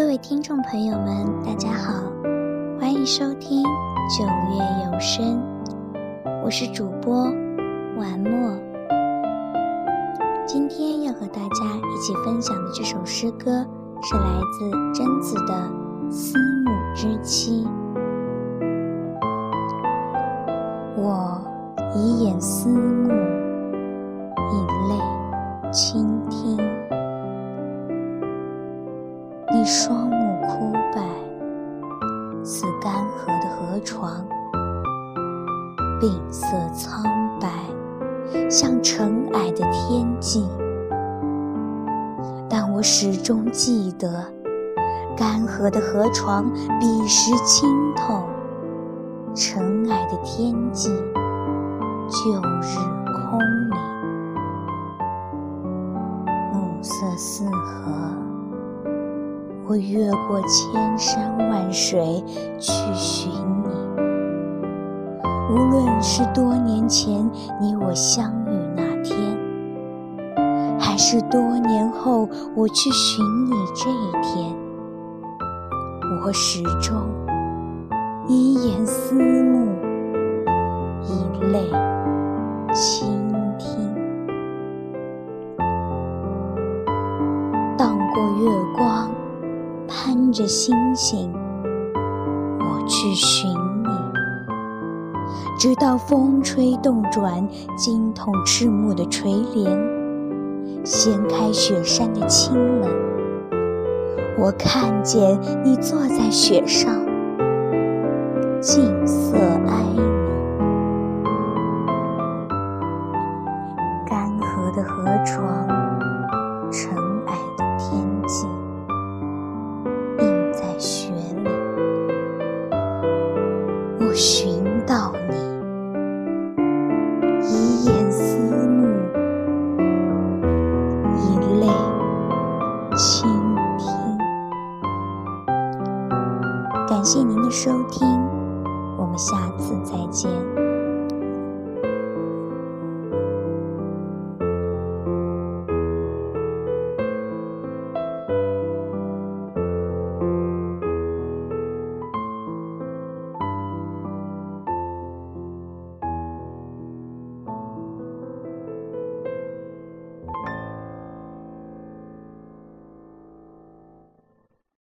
各位听众朋友们，大家好，欢迎收听九月有声，我是主播晚墨。今天要和大家一起分享的这首诗歌是来自贞子的《思母之妻》。我以眼思你双目枯败，似干涸的河床，鬓色苍白，像尘埃的天际。但我始终记得，干涸的河床，彼时清透；尘埃的天际，旧日空灵。暮色四合。我越过千山万水去寻你，无论是多年前你我相遇那天，还是多年后我去寻你这一天，我始终以眼思慕，以泪倾听，荡过月光。攀着星星，我去寻你，直到风吹动转，惊痛赤目的垂帘，掀开雪山的清门，我看见你坐在雪上，静色哀你，干涸的河床，沉。我寻到你。一眼思慕一泪倾听。感谢您的收听我们下次再见。